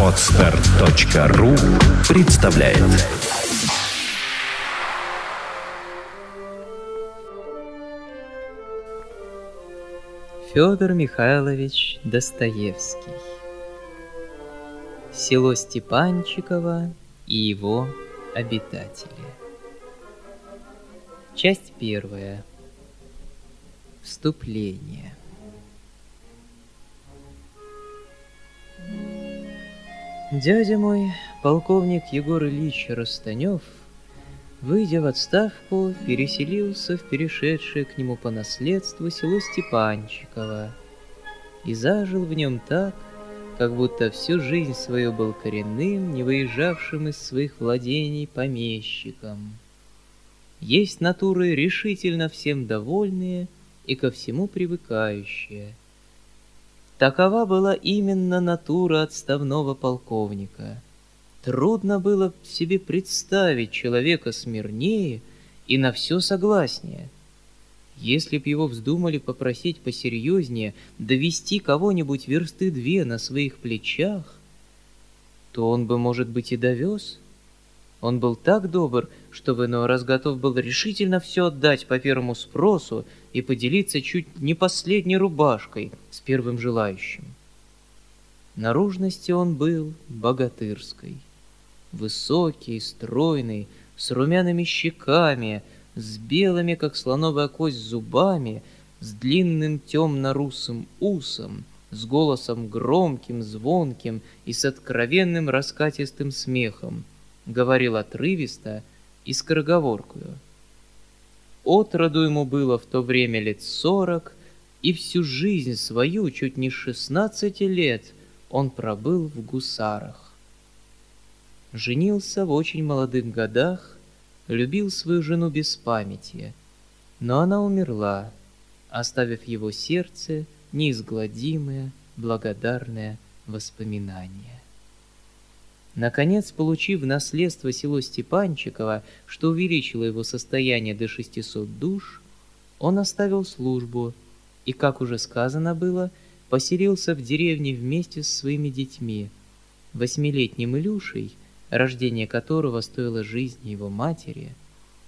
Отстар.ру представляет. Федор Михайлович Достоевский. Село Степанчиково и его обитатели. Часть первая. Вступление Дядя мой, полковник Егор Ильич Растанев, выйдя в отставку, переселился в перешедшее к нему по наследству село Степанчиково и зажил в нем так, как будто всю жизнь свою был коренным, не выезжавшим из своих владений помещиком. Есть натуры решительно всем довольные и ко всему привыкающие — Такова была именно натура отставного полковника. Трудно было себе представить человека смирнее и на все согласнее. Если б его вздумали попросить посерьезнее довести кого-нибудь версты две на своих плечах, то он бы, может быть, и довез. Он был так добр, что в иной раз готов был решительно все отдать по первому спросу и поделиться чуть не последней рубашкой с первым желающим. Наружности он был богатырской. Высокий, стройный, с румяными щеками, с белыми, как слоновая кость, зубами, с длинным темно-русым усом, с голосом громким, звонким и с откровенным раскатистым смехом, говорил отрывисто и скороговоркую — Отроду ему было в то время лет сорок, и всю жизнь свою, чуть не шестнадцати лет, он пробыл в гусарах. Женился в очень молодых годах, любил свою жену без памяти, но она умерла, оставив его сердце неизгладимое, благодарное воспоминание. Наконец, получив наследство село Степанчиково, что увеличило его состояние до 600 душ, он оставил службу и, как уже сказано было, поселился в деревне вместе с своими детьми, восьмилетним Илюшей, рождение которого стоило жизни его матери,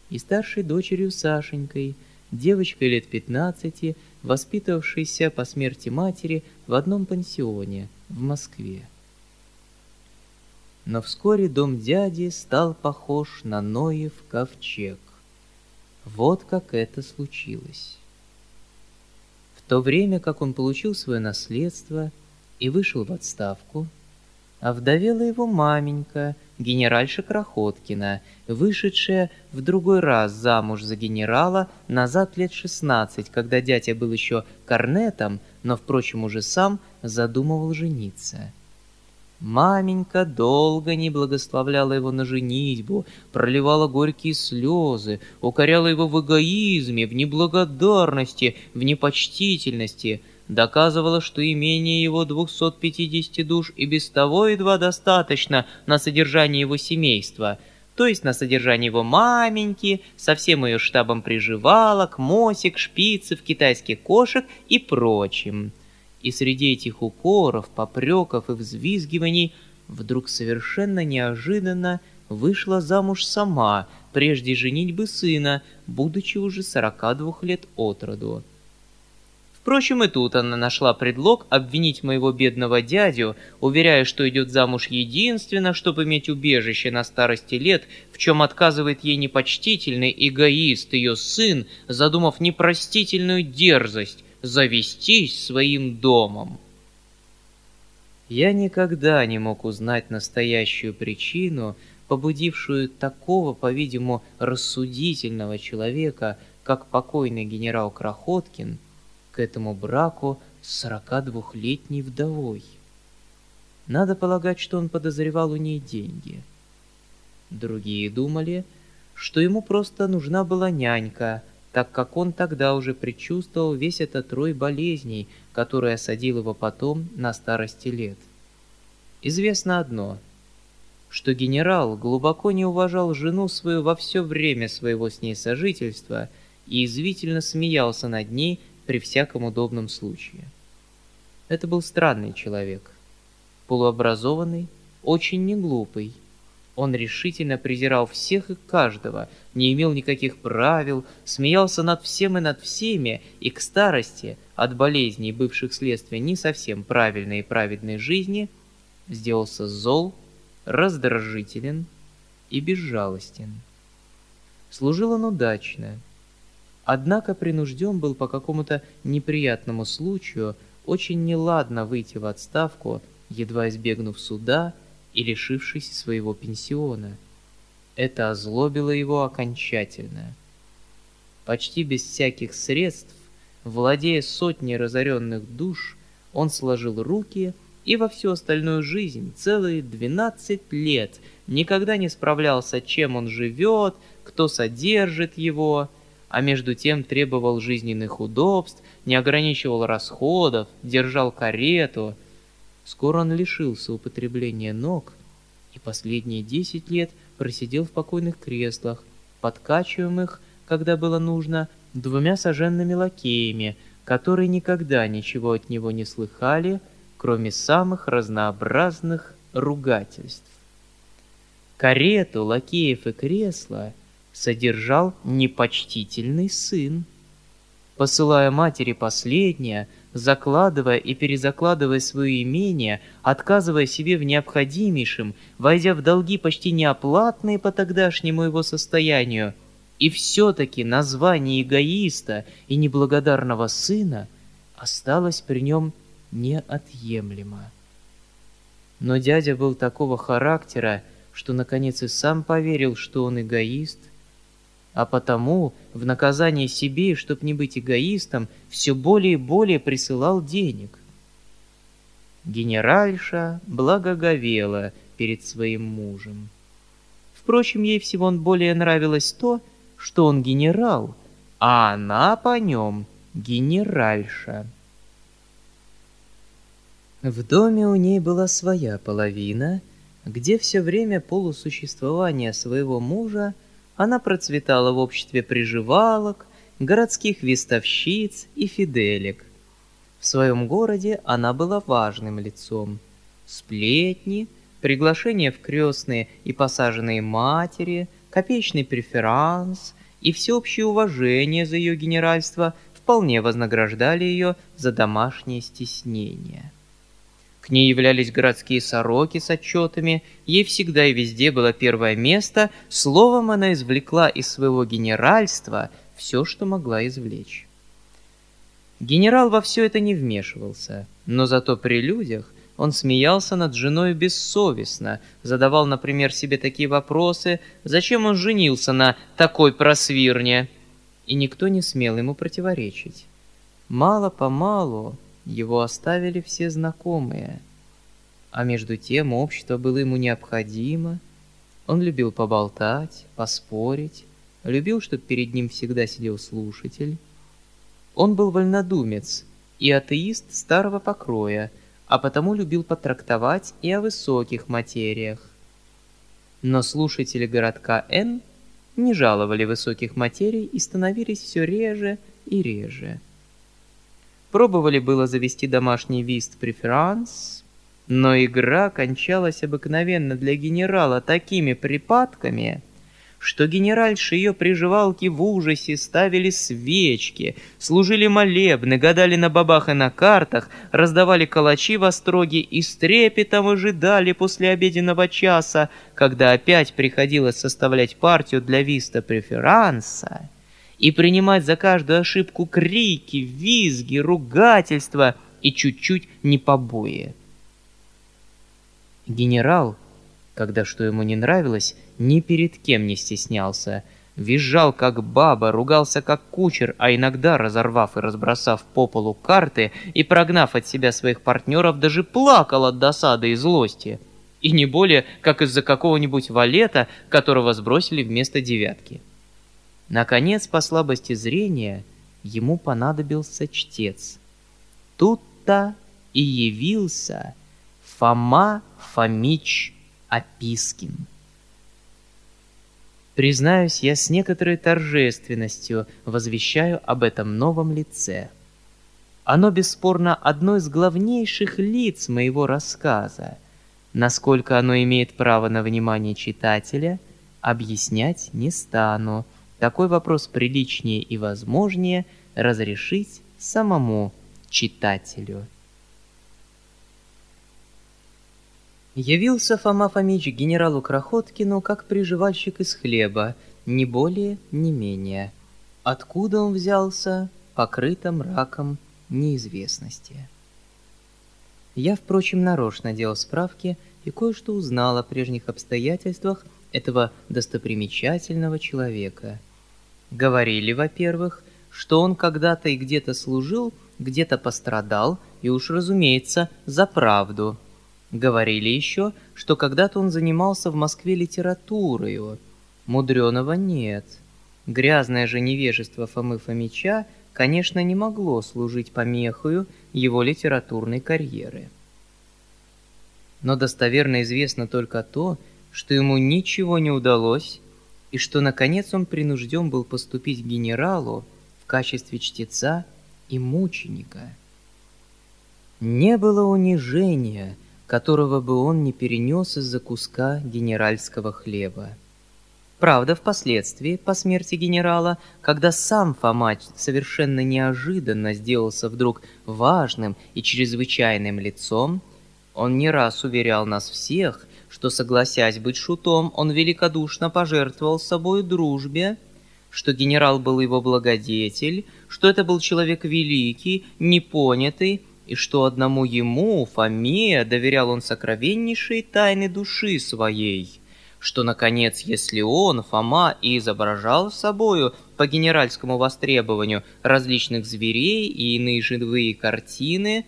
и старшей дочерью Сашенькой, девочкой лет 15, воспитывавшейся по смерти матери в одном пансионе в Москве но вскоре дом дяди стал похож на Ноев ковчег. Вот как это случилось. В то время, как он получил свое наследство и вышел в отставку, овдовела его маменька, генеральша Крохоткина, вышедшая в другой раз замуж за генерала назад лет шестнадцать, когда дядя был еще корнетом, но, впрочем, уже сам задумывал жениться — Маменька долго не благословляла его на женитьбу, проливала горькие слезы, укоряла его в эгоизме, в неблагодарности, в непочтительности, доказывала, что имение его 250 душ и без того едва достаточно на содержание его семейства, то есть на содержание его маменьки, со всем ее штабом приживалок, мосик, шпицев, китайских кошек и прочим. И среди этих укоров, попреков и взвизгиваний вдруг совершенно неожиданно вышла замуж сама, прежде женитьбы сына, будучи уже 42 лет от роду. Впрочем, и тут она нашла предлог обвинить моего бедного дядю, уверяя, что идет замуж единственно, чтобы иметь убежище на старости лет, в чем отказывает ей непочтительный эгоист, ее сын, задумав непростительную дерзость, завестись своим домом. Я никогда не мог узнать настоящую причину, побудившую такого, по-видимому, рассудительного человека, как покойный генерал Крохоткин, к этому браку с 42-летней вдовой. Надо полагать, что он подозревал у ней деньги. Другие думали, что ему просто нужна была нянька, так как он тогда уже предчувствовал весь этот рой болезней, который осадил его потом на старости лет. Известно одно, что генерал глубоко не уважал жену свою во все время своего с ней сожительства и извительно смеялся над ней при всяком удобном случае. Это был странный человек, полуобразованный, очень неглупый. Он решительно презирал всех и каждого, не имел никаких правил, смеялся над всем и над всеми, и к старости, от болезней, бывших следствия не совсем правильной и праведной жизни, сделался зол, раздражителен и безжалостен. Служил он удачно, однако принужден был по какому-то неприятному случаю очень неладно выйти в отставку, едва избегнув суда и лишившись своего пенсиона. Это озлобило его окончательно. Почти без всяких средств, владея сотней разоренных душ, он сложил руки и во всю остальную жизнь, целые двенадцать лет, никогда не справлялся, чем он живет, кто содержит его, а между тем требовал жизненных удобств, не ограничивал расходов, держал карету — Скоро он лишился употребления ног и последние десять лет просидел в покойных креслах, подкачиваемых, когда было нужно, двумя соженными лакеями, которые никогда ничего от него не слыхали, кроме самых разнообразных ругательств. Карету, лакеев и кресла содержал непочтительный сын. Посылая матери последнее, закладывая и перезакладывая свое имение, отказывая себе в необходимейшем, войдя в долги почти неоплатные по тогдашнему его состоянию, и все-таки название эгоиста и неблагодарного сына осталось при нем неотъемлемо. Но дядя был такого характера, что наконец и сам поверил, что он эгоист, а потому, в наказание себе, чтоб не быть эгоистом, все более и более присылал денег. Генеральша благоговела перед своим мужем. Впрочем, ей всего он более нравилось то, что он генерал, а она по нем генеральша. В доме у ней была своя половина, где все время полусуществования своего мужа – она процветала в обществе приживалок, городских вестовщиц и фиделек. В своем городе она была важным лицом. Сплетни, приглашения в крестные и посаженные матери, копеечный преферанс и всеобщее уважение за ее генеральство вполне вознаграждали ее за домашнее стеснение. К ней являлись городские сороки с отчетами, ей всегда и везде было первое место, словом она извлекла из своего генеральства все, что могла извлечь. Генерал во все это не вмешивался, но зато при людях он смеялся над женой бессовестно, задавал, например, себе такие вопросы, зачем он женился на такой просвирне, и никто не смел ему противоречить. Мало-помалу его оставили все знакомые. А между тем общество было ему необходимо. Он любил поболтать, поспорить, любил, чтобы перед ним всегда сидел слушатель. Он был вольнодумец и атеист старого покроя, а потому любил потрактовать и о высоких материях. Но слушатели городка Н не жаловали высоких материй и становились все реже и реже. Пробовали было завести домашний вист преферанс, но игра кончалась обыкновенно для генерала такими припадками, что генеральши ее приживалки в ужасе ставили свечки, служили молебны, гадали на бабах и на картах, раздавали калачи в остроге и с трепетом ожидали после обеденного часа, когда опять приходилось составлять партию для виста преферанса и принимать за каждую ошибку крики, визги, ругательства и чуть-чуть не побои. Генерал, когда что ему не нравилось, ни перед кем не стеснялся, визжал как баба, ругался как кучер, а иногда, разорвав и разбросав по полу карты и прогнав от себя своих партнеров, даже плакал от досады и злости. И не более, как из-за какого-нибудь валета, которого сбросили вместо девятки. Наконец, по слабости зрения, ему понадобился чтец. Тут-то и явился Фома Фомич Опискин. Признаюсь, я с некоторой торжественностью возвещаю об этом новом лице. Оно, бесспорно, одно из главнейших лиц моего рассказа. Насколько оно имеет право на внимание читателя, объяснять не стану. Такой вопрос приличнее и возможнее разрешить самому читателю. Явился Фома Фомич генералу Крохоткину как приживальщик из хлеба, ни более, ни менее. Откуда он взялся, покрыто мраком неизвестности. Я, впрочем, нарочно делал справки и кое-что узнал о прежних обстоятельствах этого достопримечательного человека. Говорили, во-первых, что он когда-то и где-то служил, где-то пострадал, и уж, разумеется, за правду. Говорили еще, что когда-то он занимался в Москве литературой. Мудреного нет. Грязное же невежество Фомы Фомича — конечно, не могло служить помехою его литературной карьеры. Но достоверно известно только то, что ему ничего не удалось, и что, наконец, он принужден был поступить к генералу в качестве чтеца и мученика. Не было унижения, которого бы он не перенес из-за куска генеральского хлеба. Правда, впоследствии, по смерти генерала, когда сам Фомач совершенно неожиданно сделался вдруг важным и чрезвычайным лицом, он не раз уверял нас всех, что, согласясь быть шутом, он великодушно пожертвовал собой дружбе, что генерал был его благодетель, что это был человек великий, непонятый, и что одному ему, Фоме, доверял он сокровеннейшие тайны души своей — что, наконец, если он, Фома, и изображал собою по генеральскому востребованию различных зверей и иные живые картины,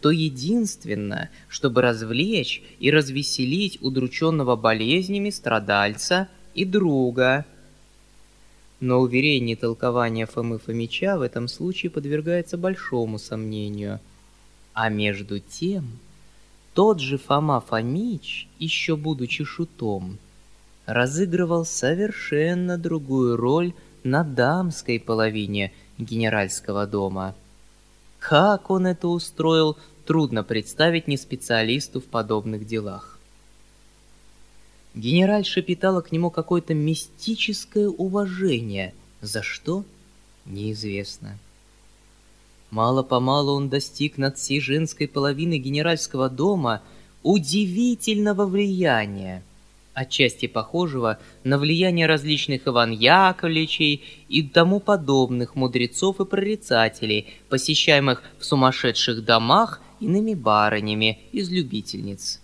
то единственно, чтобы развлечь и развеселить удрученного болезнями страдальца и друга. Но уверение толкования Фомы Фомича в этом случае подвергается большому сомнению. А между тем тот же Фома Фомич, еще будучи шутом, разыгрывал совершенно другую роль на дамской половине генеральского дома. Как он это устроил, трудно представить не специалисту в подобных делах. Генеральша питала к нему какое-то мистическое уважение. За что? Неизвестно. Мало-помалу он достиг над всей женской половиной генеральского дома удивительного влияния, отчасти похожего на влияние различных Иван Яковлевичей и тому подобных мудрецов и прорицателей, посещаемых в сумасшедших домах иными барынями из любительниц.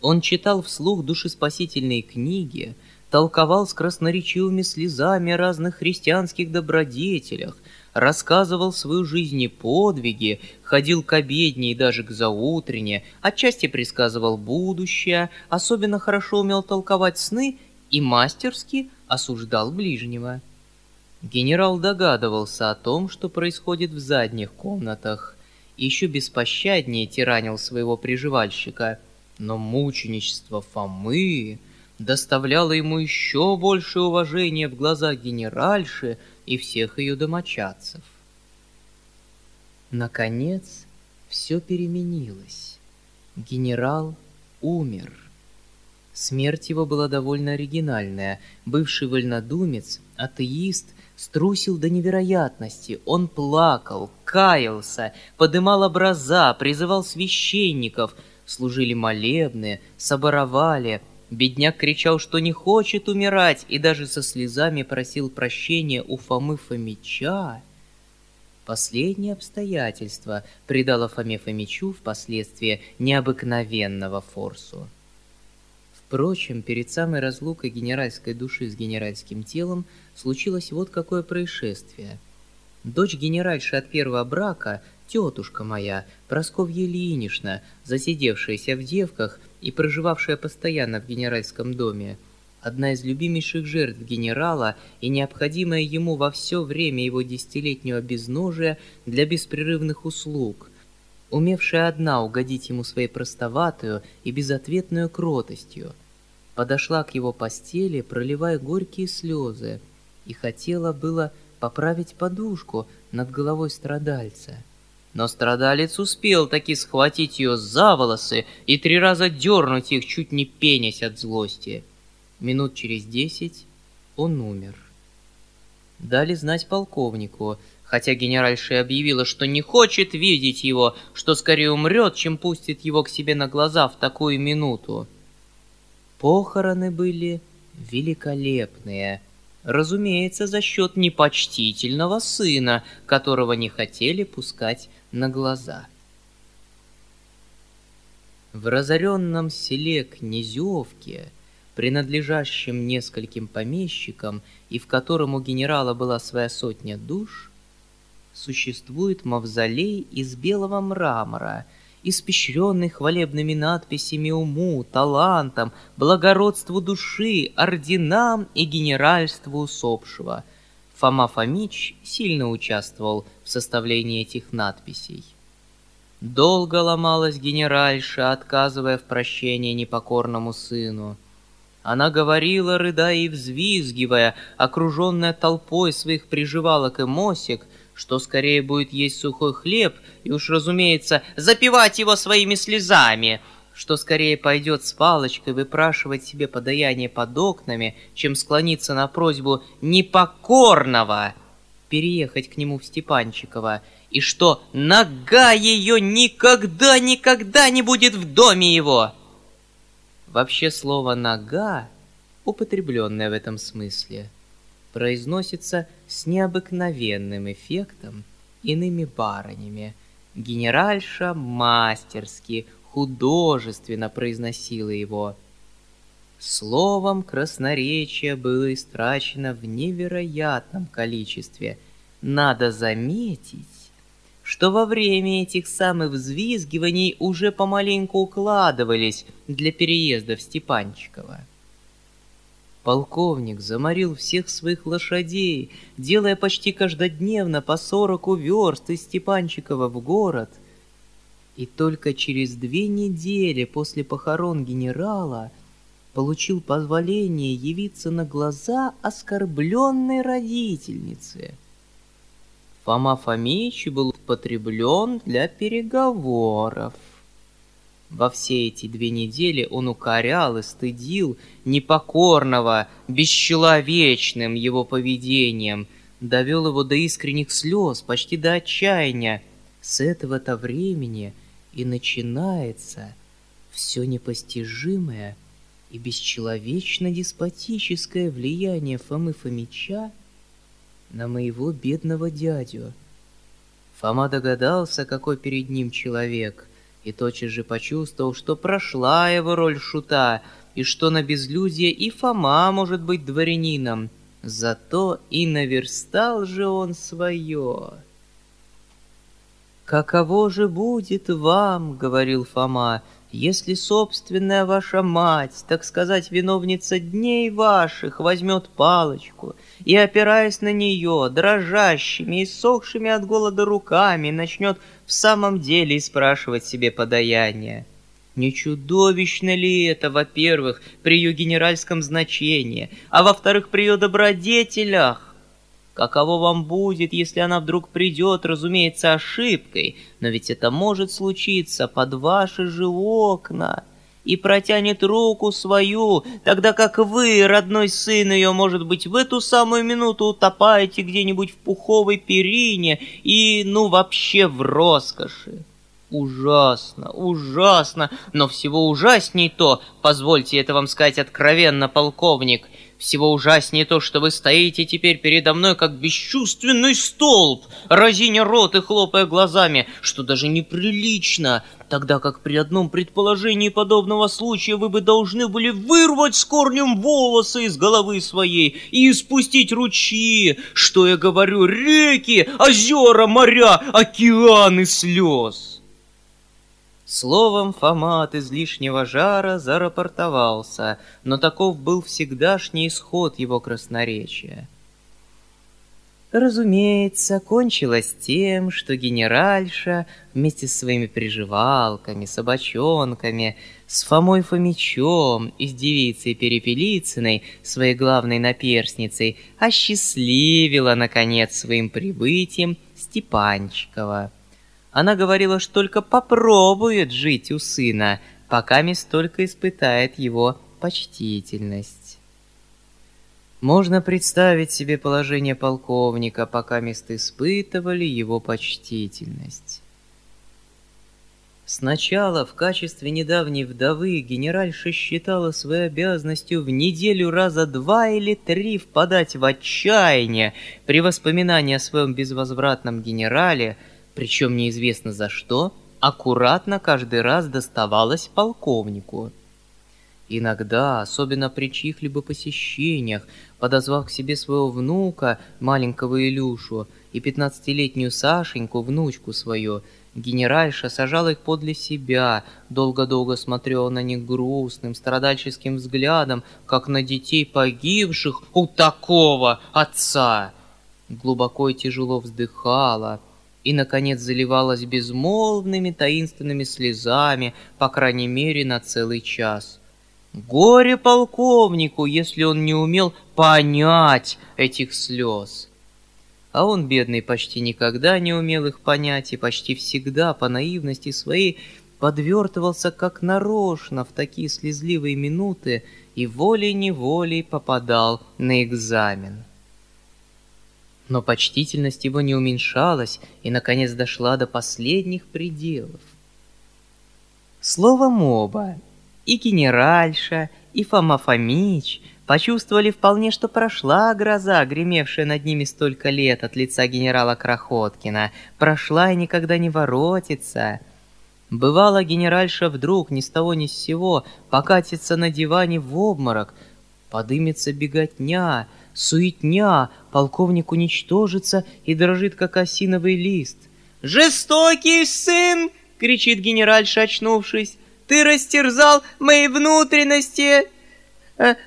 Он читал вслух душеспасительные книги, толковал с красноречивыми слезами о разных христианских добродетелях, рассказывал свою жизнь и подвиги, ходил к обедне и даже к заутрене, отчасти предсказывал будущее, особенно хорошо умел толковать сны и мастерски осуждал ближнего. Генерал догадывался о том, что происходит в задних комнатах, и еще беспощаднее тиранил своего приживальщика, но мученичество Фомы доставляло ему еще большее уважение в глазах генеральши, и всех ее домочадцев. Наконец, все переменилось. Генерал умер. Смерть его была довольно оригинальная. Бывший вольнодумец, атеист, струсил до невероятности. Он плакал, каялся, подымал образа, призывал священников, служили молебны, соборовали — Бедняк кричал, что не хочет умирать, и даже со слезами просил прощения у Фомы Фомича. Последнее обстоятельство придало Фоме Фомичу впоследствии необыкновенного форсу. Впрочем, перед самой разлукой генеральской души с генеральским телом случилось вот какое происшествие. Дочь генеральши от первого брака, тетушка моя, Просковья Ильинична, засидевшаяся в девках, и проживавшая постоянно в генеральском доме, одна из любимейших жертв генерала и необходимая ему во все время его десятилетнего безножия для беспрерывных услуг, умевшая одна угодить ему своей простоватую и безответную кротостью, подошла к его постели, проливая горькие слезы, и хотела было поправить подушку над головой страдальца. Но страдалец успел таки схватить ее за волосы и три раза дернуть их, чуть не пенясь от злости. Минут через десять он умер. Дали знать полковнику, хотя генеральша объявила, что не хочет видеть его, что скорее умрет, чем пустит его к себе на глаза в такую минуту. Похороны были великолепные, разумеется, за счет непочтительного сына, которого не хотели пускать на глаза. В разоренном селе Князевке, принадлежащем нескольким помещикам и в котором у генерала была своя сотня душ, существует мавзолей из белого мрамора, испещренный хвалебными надписями уму, талантам, благородству души, орденам и генеральству усопшего. Фома Фомич сильно участвовал в составлении этих надписей. Долго ломалась генеральша, отказывая в прощении непокорному сыну. Она говорила, рыдая и взвизгивая, окруженная толпой своих приживалок и мосик, что скорее будет есть сухой хлеб и уж, разумеется, запивать его своими слезами, что скорее пойдет с палочкой выпрашивать себе подаяние под окнами, чем склониться на просьбу непокорного переехать к нему в Степанчиково, и что нога ее никогда-никогда не будет в доме его. Вообще слово «нога», употребленное в этом смысле, произносится с необыкновенным эффектом иными барынями. Генеральша мастерски, художественно произносила его. Словом, красноречие было истрачено в невероятном количестве. Надо заметить, что во время этих самых взвизгиваний уже помаленьку укладывались для переезда в Степанчиково. Полковник заморил всех своих лошадей, делая почти каждодневно по сороку верст из Степанчикова в город. И только через две недели после похорон генерала получил позволение явиться на глаза оскорбленной родительнице. Фома Фомич был употреблен для переговоров. Во все эти две недели он укорял и стыдил непокорного, бесчеловечным его поведением, довел его до искренних слез, почти до отчаяния. С этого-то времени и начинается все непостижимое и бесчеловечно-деспотическое влияние Фомы Фомича на моего бедного дядю. Фома догадался, какой перед ним человек — и тотчас же почувствовал, что прошла его роль шута, и что на безлюдье и Фома может быть дворянином. Зато и наверстал же он свое. «Каково же будет вам, — говорил Фома, — если собственная ваша мать, так сказать, виновница дней ваших, возьмет палочку и, опираясь на нее, дрожащими и сохшими от голода руками, начнет в самом деле спрашивать себе подаяние? Не чудовищно ли это, во-первых, при ее генеральском значении, а во-вторых, при ее добродетелях? Каково вам будет, если она вдруг придет, разумеется, ошибкой, но ведь это может случиться под ваши же окна, и протянет руку свою, тогда как вы, родной сын ее, может быть, в эту самую минуту утопаете где-нибудь в пуховой перине и, ну, вообще в роскоши. Ужасно, ужасно, но всего ужасней то, позвольте это вам сказать откровенно, полковник — всего ужаснее то, что вы стоите теперь передо мной, как бесчувственный столб, разиня рот и хлопая глазами, что даже неприлично, тогда как при одном предположении подобного случая вы бы должны были вырвать с корнем волосы из головы своей и испустить ручьи, что я говорю, реки, озера, моря, океаны слез. Словом, Фома от излишнего жара зарапортовался, но таков был всегдашний исход его красноречия. Разумеется, кончилось тем, что генеральша вместе с своими приживалками, собачонками, с Фомой Фомичом и с девицей Перепелицыной, своей главной наперсницей, осчастливила, наконец, своим прибытием Степанчикова. Она говорила, что только попробует жить у сына, пока мест только испытает его почтительность. Можно представить себе положение полковника, пока мест испытывали его почтительность. Сначала в качестве недавней вдовы генеральша считала своей обязанностью в неделю раза два или три впадать в отчаяние при воспоминании о своем безвозвратном генерале, причем неизвестно за что, аккуратно каждый раз доставалось полковнику. Иногда, особенно при чьих-либо посещениях, подозвав к себе своего внука, маленького Илюшу, и пятнадцатилетнюю Сашеньку, внучку свою, генеральша сажала их подле себя, долго-долго смотрела на них грустным, страдальческим взглядом, как на детей погибших у такого отца. Глубоко и тяжело вздыхала, и, наконец, заливалась безмолвными таинственными слезами, по крайней мере, на целый час — Горе полковнику, если он не умел понять этих слез. А он, бедный, почти никогда не умел их понять и почти всегда по наивности своей подвертывался как нарочно в такие слезливые минуты и волей-неволей попадал на экзамен. Но почтительность его не уменьшалась и, наконец, дошла до последних пределов. Словом оба, и генеральша, и Фома Фомич почувствовали вполне, что прошла гроза, гремевшая над ними столько лет от лица генерала Крохоткина, прошла и никогда не воротится. Бывало, генеральша вдруг ни с того ни с сего покатится на диване в обморок, подымется беготня, суетня, полковник уничтожится и дрожит, как осиновый лист. «Жестокий сын!» — кричит генеральша, очнувшись. Ты растерзал мои внутренности.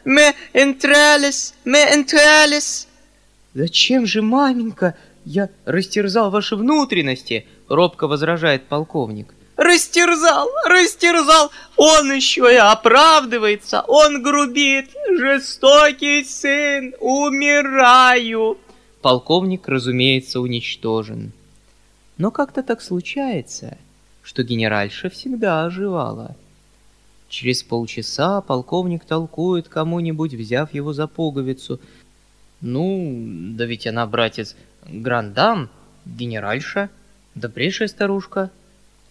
Ме энтралис, ме энтралис. Зачем же, маменька, я растерзал ваши внутренности? Робко возражает полковник. Растерзал, растерзал. Он еще и оправдывается. Он грубит. Жестокий сын, умираю. Полковник, разумеется, уничтожен. Но как-то так случается — что генеральша всегда оживала. Через полчаса полковник толкует кому-нибудь, взяв его за пуговицу. «Ну, да ведь она, братец, грандам, генеральша, добрейшая старушка.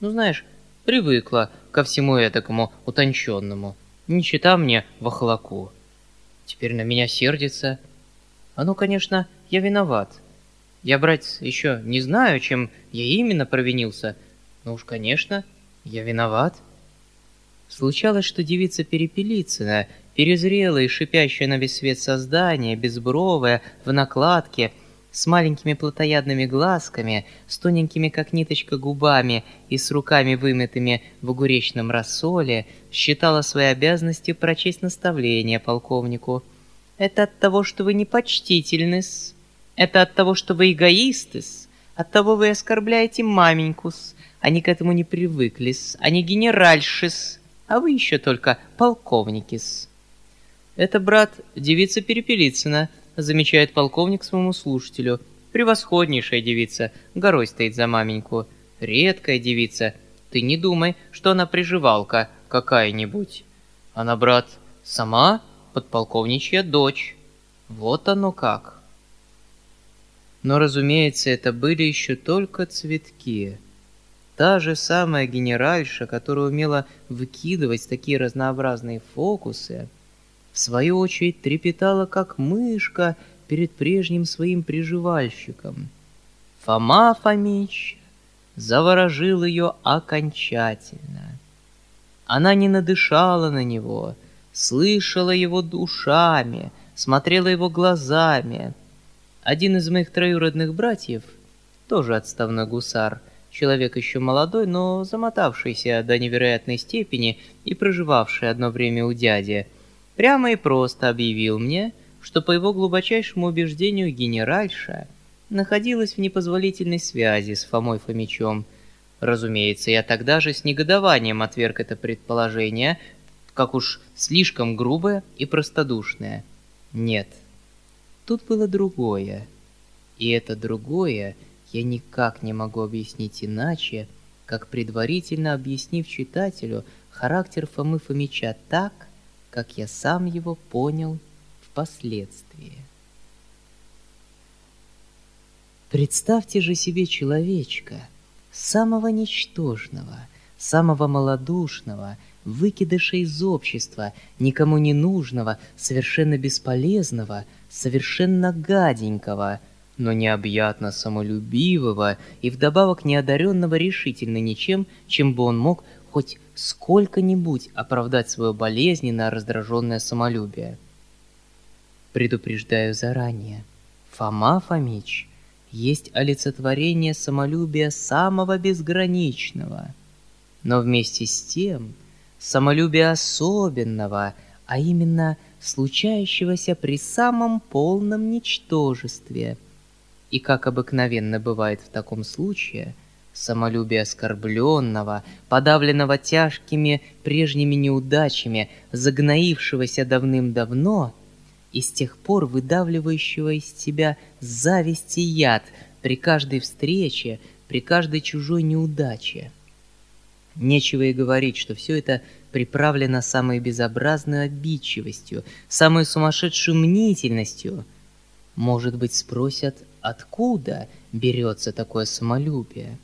Ну, знаешь, привыкла ко всему этакому утонченному. Не чита мне вахлаку. Теперь на меня сердится. А ну, конечно, я виноват. Я, братец, еще не знаю, чем я именно провинился — ну уж, конечно, я виноват. Случалось, что девица Перепелицына, перезрелая и шипящая на весь свет создание, безбровая, в накладке, с маленькими плотоядными глазками, с тоненькими, как ниточка, губами и с руками вымытыми в огуречном рассоле, считала своей обязанностью прочесть наставление полковнику. «Это от того, что вы непочтительны-с. Это от того, что вы эгоисты-с. От того вы оскорбляете маменьку-с. Они к этому не привыкли-с, они генеральшис, а вы еще только полковники-с. Это брат девица Перепелицына, замечает полковник своему слушателю. Превосходнейшая девица, горой стоит за маменьку. Редкая девица, ты не думай, что она приживалка какая-нибудь. Она, брат, сама подполковничья дочь. Вот оно как. Но, разумеется, это были еще только цветки. Та же самая генеральша, которая умела выкидывать такие разнообразные фокусы, свою очередь трепетала, как мышка, перед прежним своим приживальщиком. Фома Фомич заворожил ее окончательно. Она не надышала на него, слышала его душами, смотрела его глазами. Один из моих троюродных братьев, тоже отставной гусар, человек еще молодой, но замотавшийся до невероятной степени и проживавший одно время у дяди, прямо и просто объявил мне, что по его глубочайшему убеждению генеральша находилась в непозволительной связи с Фомой Фомичом. Разумеется, я тогда же с негодованием отверг это предположение, как уж слишком грубое и простодушное. Нет, тут было другое. И это другое я никак не могу объяснить иначе, как предварительно объяснив читателю характер Фомы Фомича так, как я сам его понял впоследствии. Представьте же себе человечка, самого ничтожного, самого малодушного, выкидыша из общества, никому не нужного, совершенно бесполезного, совершенно гаденького, но необъятно самолюбивого и вдобавок неодаренного решительно ничем, чем бы он мог хоть сколько-нибудь оправдать свое болезненно раздраженное самолюбие. Предупреждаю заранее, Фома Фомич — есть олицетворение самолюбия самого безграничного, но вместе с тем самолюбия особенного, а именно случающегося при самом полном ничтожестве. И как обыкновенно бывает в таком случае, самолюбие оскорбленного, подавленного тяжкими прежними неудачами, загноившегося давным-давно — и с тех пор выдавливающего из тебя зависть и яд при каждой встрече, при каждой чужой неудаче. Нечего и говорить, что все это приправлено самой безобразной обидчивостью, самой сумасшедшей мнительностью. Может быть, спросят, откуда берется такое самолюбие?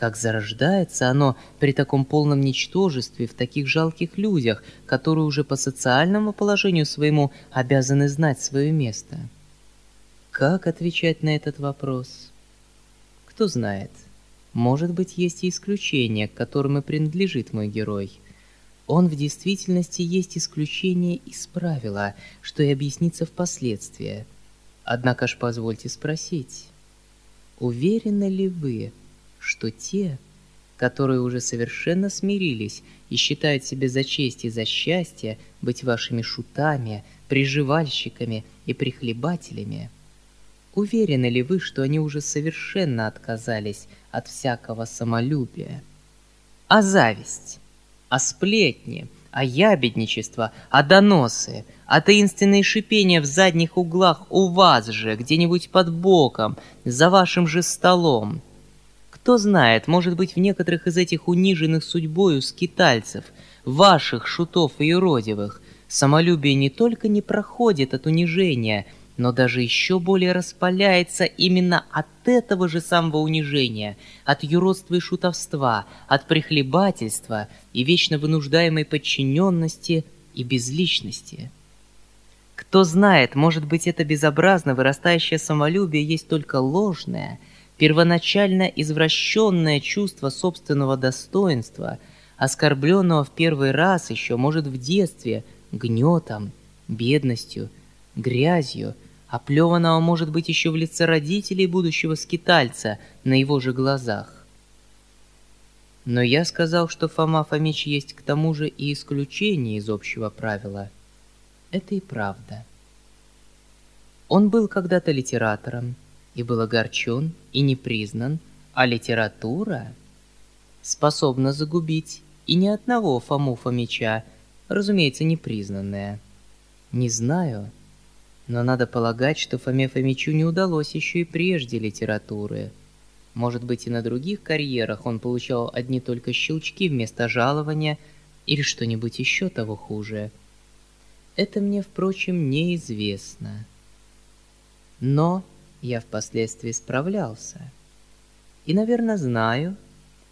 Как зарождается оно при таком полном ничтожестве в таких жалких людях, которые уже по социальному положению своему обязаны знать свое место? Как отвечать на этот вопрос? Кто знает. Может быть, есть и исключения, к которым и принадлежит мой герой. Он в действительности есть исключение из правила, что и объяснится впоследствии. Однако ж позвольте спросить, уверены ли вы, что те, которые уже совершенно смирились и считают себе за честь и за счастье быть вашими шутами, приживальщиками и прихлебателями, уверены ли вы, что они уже совершенно отказались от всякого самолюбия? А зависть, а сплетни, а ябедничество, а доносы, а таинственные шипения в задних углах у вас же, где-нибудь под боком, за вашим же столом — кто знает, может быть, в некоторых из этих униженных судьбою скитальцев, ваших шутов и юродивых, самолюбие не только не проходит от унижения, но даже еще более распаляется именно от этого же самого унижения, от юродства и шутовства, от прихлебательства и вечно вынуждаемой подчиненности и безличности. Кто знает, может быть, это безобразно вырастающее самолюбие есть только ложное – первоначально извращенное чувство собственного достоинства, оскорбленного в первый раз еще, может, в детстве, гнетом, бедностью, грязью, оплеванного, может быть, еще в лице родителей будущего скитальца на его же глазах. Но я сказал, что Фома Фомич есть к тому же и исключение из общего правила. Это и правда. Он был когда-то литератором, и был огорчен и не признан, а литература способна загубить и ни одного Фому Фомича, разумеется, непризнанная. Не знаю, но надо полагать, что Фоме Фомичу не удалось еще и прежде литературы. Может быть, и на других карьерах он получал одни только щелчки вместо жалования или что-нибудь еще того хуже. Это мне, впрочем, неизвестно. Но я впоследствии справлялся. И, наверное, знаю,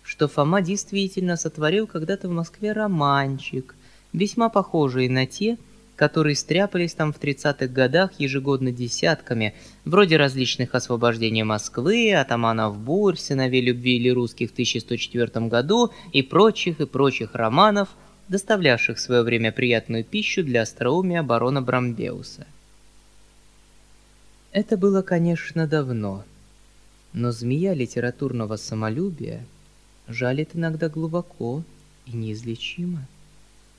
что Фома действительно сотворил когда-то в Москве романчик, весьма похожий на те, которые стряпались там в 30-х годах ежегодно десятками, вроде различных освобождений Москвы, атаманов Бурь, сыновей любви или русских в 1104 году и прочих и прочих романов, доставлявших в свое время приятную пищу для остроумия барона Брамбеуса – это было, конечно, давно, но змея литературного самолюбия жалит иногда глубоко и неизлечимо,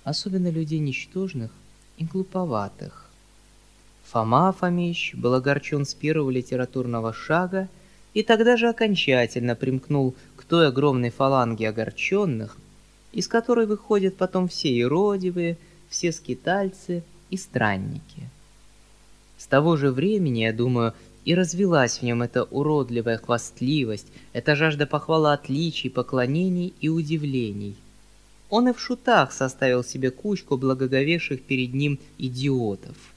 особенно людей ничтожных и глуповатых. Фома Фомич был огорчен с первого литературного шага и тогда же окончательно примкнул к той огромной фаланге огорченных, из которой выходят потом все иродивые, все скитальцы и странники. С того же времени, я думаю, и развелась в нем эта уродливая хвастливость, эта жажда похвала отличий, поклонений и удивлений. Он и в шутах составил себе кучку благоговевших перед ним идиотов —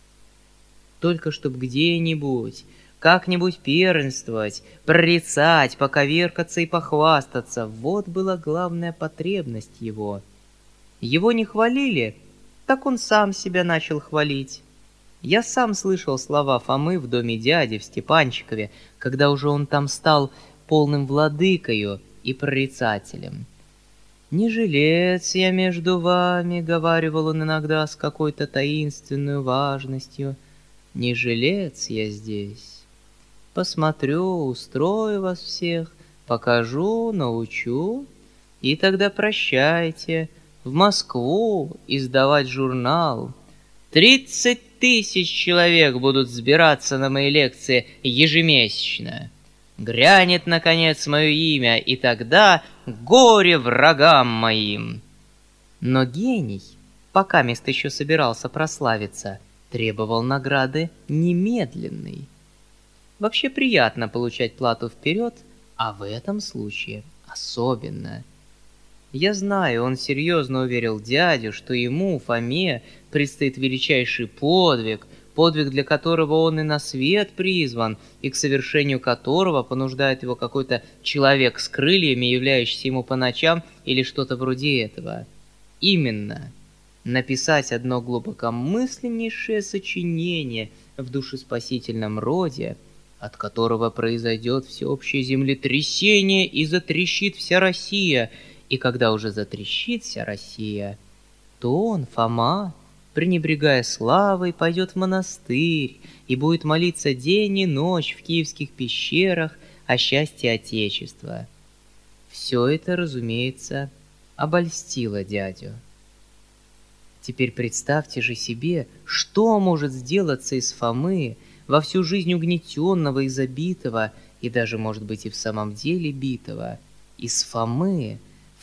только чтоб где-нибудь, как-нибудь первенствовать, прорицать, поковеркаться и похвастаться. Вот была главная потребность его. Его не хвалили, так он сам себя начал хвалить. Я сам слышал слова Фомы в доме дяди в Степанчикове, когда уже он там стал полным владыкою и прорицателем. «Не жилец я между вами», — говаривал он иногда с какой-то таинственной важностью — не жилец я здесь. Посмотрю, устрою вас всех, покажу, научу, и тогда прощайте, в Москву издавать журнал. Тридцать тысяч человек будут сбираться на мои лекции ежемесячно. Грянет, наконец, мое имя, и тогда горе врагам моим. Но гений, пока мест еще собирался прославиться — требовал награды немедленной. Вообще приятно получать плату вперед, а в этом случае особенно. Я знаю, он серьезно уверил дядю, что ему, Фоме, предстоит величайший подвиг, подвиг, для которого он и на свет призван, и к совершению которого понуждает его какой-то человек с крыльями, являющийся ему по ночам, или что-то вроде этого. Именно написать одно глубокомысленнейшее сочинение в душеспасительном роде, от которого произойдет всеобщее землетрясение и затрещит вся Россия, и когда уже затрещит вся Россия, то он, Фома, пренебрегая славой, пойдет в монастырь и будет молиться день и ночь в киевских пещерах о счастье Отечества. Все это, разумеется, обольстило дядю. Теперь представьте же себе, что может сделаться из Фомы, во всю жизнь угнетенного и забитого, и даже, может быть, и в самом деле битого, из Фомы,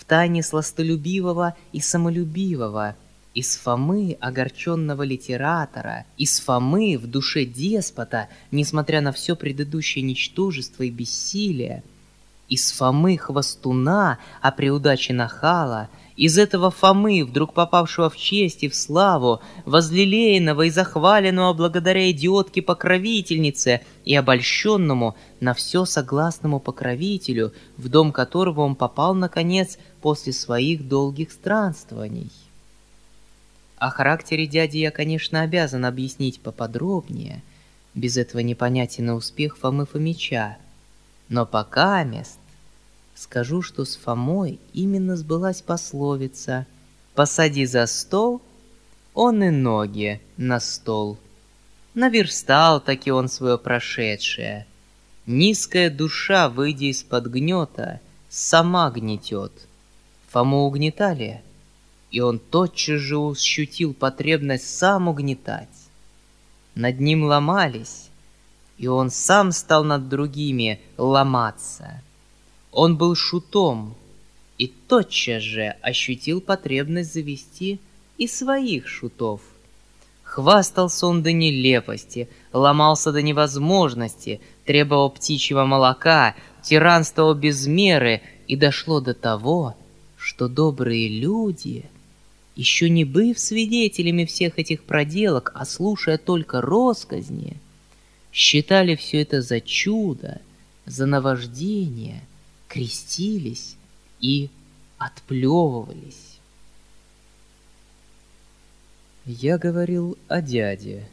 в тайне сластолюбивого и самолюбивого, из Фомы огорченного литератора, из Фомы в душе деспота, несмотря на все предыдущее ничтожество и бессилие, из Фомы хвостуна, а при удаче нахала — из этого Фомы, вдруг попавшего в честь и в славу, возлелеянного и захваленного благодаря идиотке-покровительнице и обольщенному на все согласному покровителю, в дом которого он попал, наконец, после своих долгих странствований. О характере дяди я, конечно, обязан объяснить поподробнее. Без этого непонятен и успех Фомы Фомича. Но пока мест Скажу, что с Фомой именно сбылась пословица «Посади за стол, он и ноги на стол». Наверстал таки он свое прошедшее. Низкая душа, выйдя из-под гнета, сама гнетет. Фому угнетали, и он тотчас же ощутил потребность сам угнетать. Над ним ломались, и он сам стал над другими ломаться — он был шутом и тотчас же ощутил потребность завести и своих шутов. Хвастался он до нелепости, ломался до невозможности, требовал птичьего молока, тиранствовал без меры, и дошло до того, что добрые люди, еще не быв свидетелями всех этих проделок, а слушая только росказни, считали все это за чудо, за наваждение — крестились и отплевывались. Я говорил о дяде.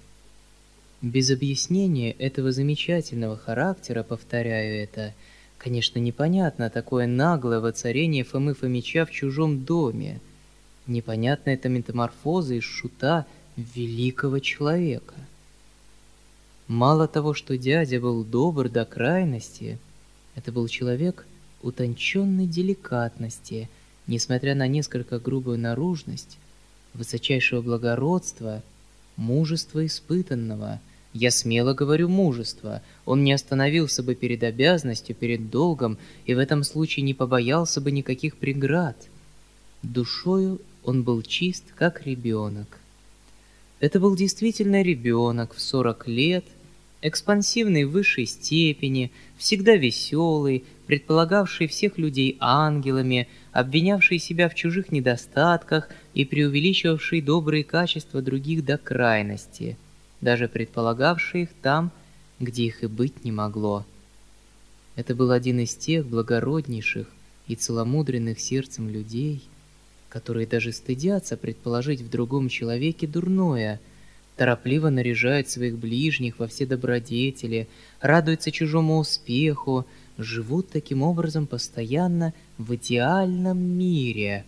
Без объяснения этого замечательного характера, повторяю это, конечно, непонятно такое наглое воцарение Фомы Фомича в чужом доме. Непонятна эта метаморфоза из шута великого человека. Мало того, что дядя был добр до крайности, это был человек — утонченной деликатности, несмотря на несколько грубую наружность, высочайшего благородства, мужества испытанного, Я смело говорю мужество. Он не остановился бы перед обязанностью, перед долгом, и в этом случае не побоялся бы никаких преград. Душою он был чист, как ребенок. Это был действительно ребенок в 40 лет, экспансивный в высшей степени, всегда веселый, предполагавший всех людей ангелами, обвинявший себя в чужих недостатках и преувеличивавший добрые качества других до крайности, даже предполагавший их там, где их и быть не могло. Это был один из тех благороднейших и целомудренных сердцем людей, которые даже стыдятся предположить в другом человеке дурное – торопливо наряжают своих ближних во все добродетели, радуются чужому успеху, живут таким образом постоянно в идеальном мире,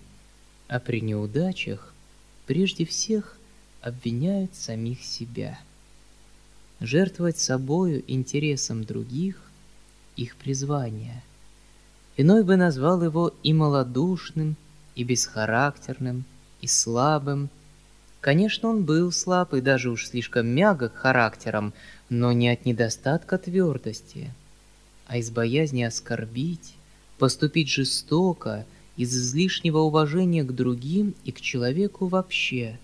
а при неудачах прежде всех обвиняют самих себя. Жертвовать собою интересам других — их призвание. Иной бы назвал его и малодушным, и бесхарактерным, и слабым — Конечно, он был слаб и даже уж слишком мягок характером, но не от недостатка твердости, а из боязни оскорбить, поступить жестоко, из излишнего уважения к другим и к человеку вообще.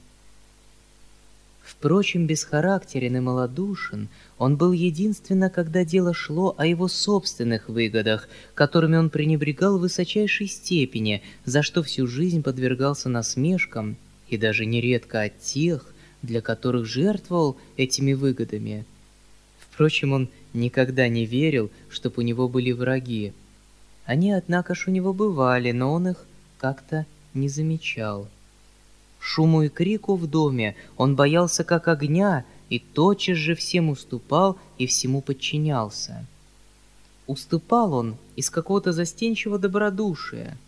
Впрочем, бесхарактерен и малодушен он был единственно, когда дело шло о его собственных выгодах, которыми он пренебрегал в высочайшей степени, за что всю жизнь подвергался насмешкам и даже нередко от тех, для которых жертвовал этими выгодами. Впрочем, он никогда не верил, чтобы у него были враги. Они, однако ж, у него бывали, но он их как-то не замечал. Шуму и крику в доме он боялся как огня и тотчас же всем уступал и всему подчинялся. Уступал он из какого-то застенчивого добродушия –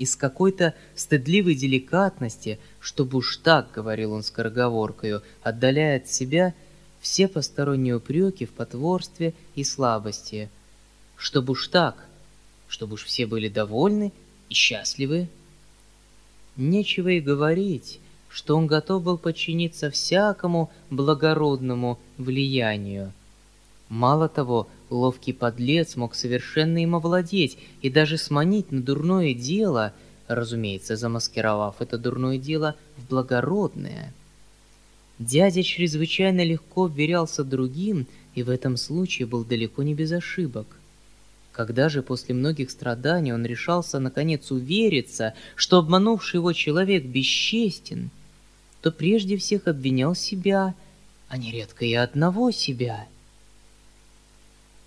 из какой-то стыдливой деликатности, чтобы уж так, говорил он скороговоркою, отдаляя от себя все посторонние упреки в потворстве и слабости. Чтобы уж так, чтобы уж все были довольны и счастливы. Нечего и говорить, что он готов был подчиниться всякому благородному влиянию. Мало того, Ловкий подлец мог совершенно им овладеть и даже сманить на дурное дело, разумеется, замаскировав это дурное дело в благородное. Дядя чрезвычайно легко вверялся другим и в этом случае был далеко не без ошибок. Когда же после многих страданий он решался наконец увериться, что обманувший его человек бесчестен, то прежде всех обвинял себя, а нередко и одного себя —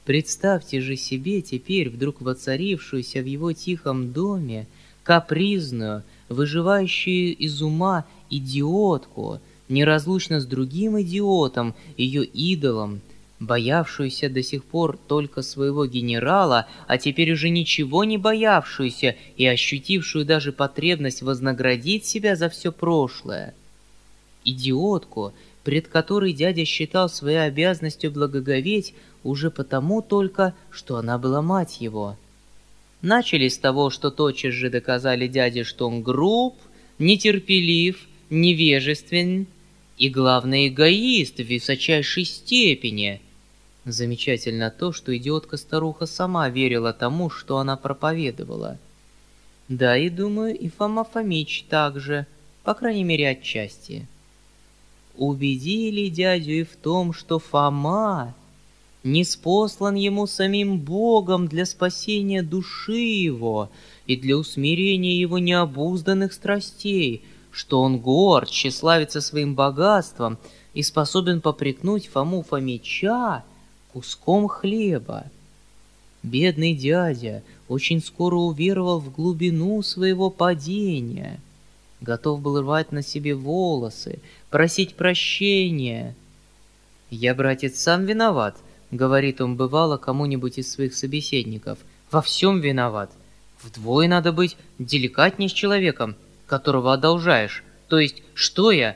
Представьте же себе теперь вдруг воцарившуюся в его тихом доме капризную, выживающую из ума идиотку, неразлучно с другим идиотом, ее идолом, боявшуюся до сих пор только своего генерала, а теперь уже ничего не боявшуюся и ощутившую даже потребность вознаградить себя за все прошлое. Идиотку, пред которой дядя считал своей обязанностью благоговеть уже потому только, что она была мать его. Начали с того, что тотчас же доказали дяде, что он груб, нетерпелив, невежествен и, главное, эгоист в высочайшей степени. Замечательно то, что идиотка-старуха сама верила тому, что она проповедовала. Да, и думаю, и Фома Фомич также, по крайней мере, отчасти убедили дядю и в том, что Фома не спослан ему самим Богом для спасения души его и для усмирения его необузданных страстей, что он горд, тщеславится своим богатством и способен попрекнуть Фому Фомича куском хлеба. Бедный дядя очень скоро уверовал в глубину своего падения — готов был рвать на себе волосы, просить прощения. «Я, братец, сам виноват», — говорит он бывало кому-нибудь из своих собеседников. «Во всем виноват. Вдвое надо быть деликатней с человеком, которого одолжаешь. То есть, что я?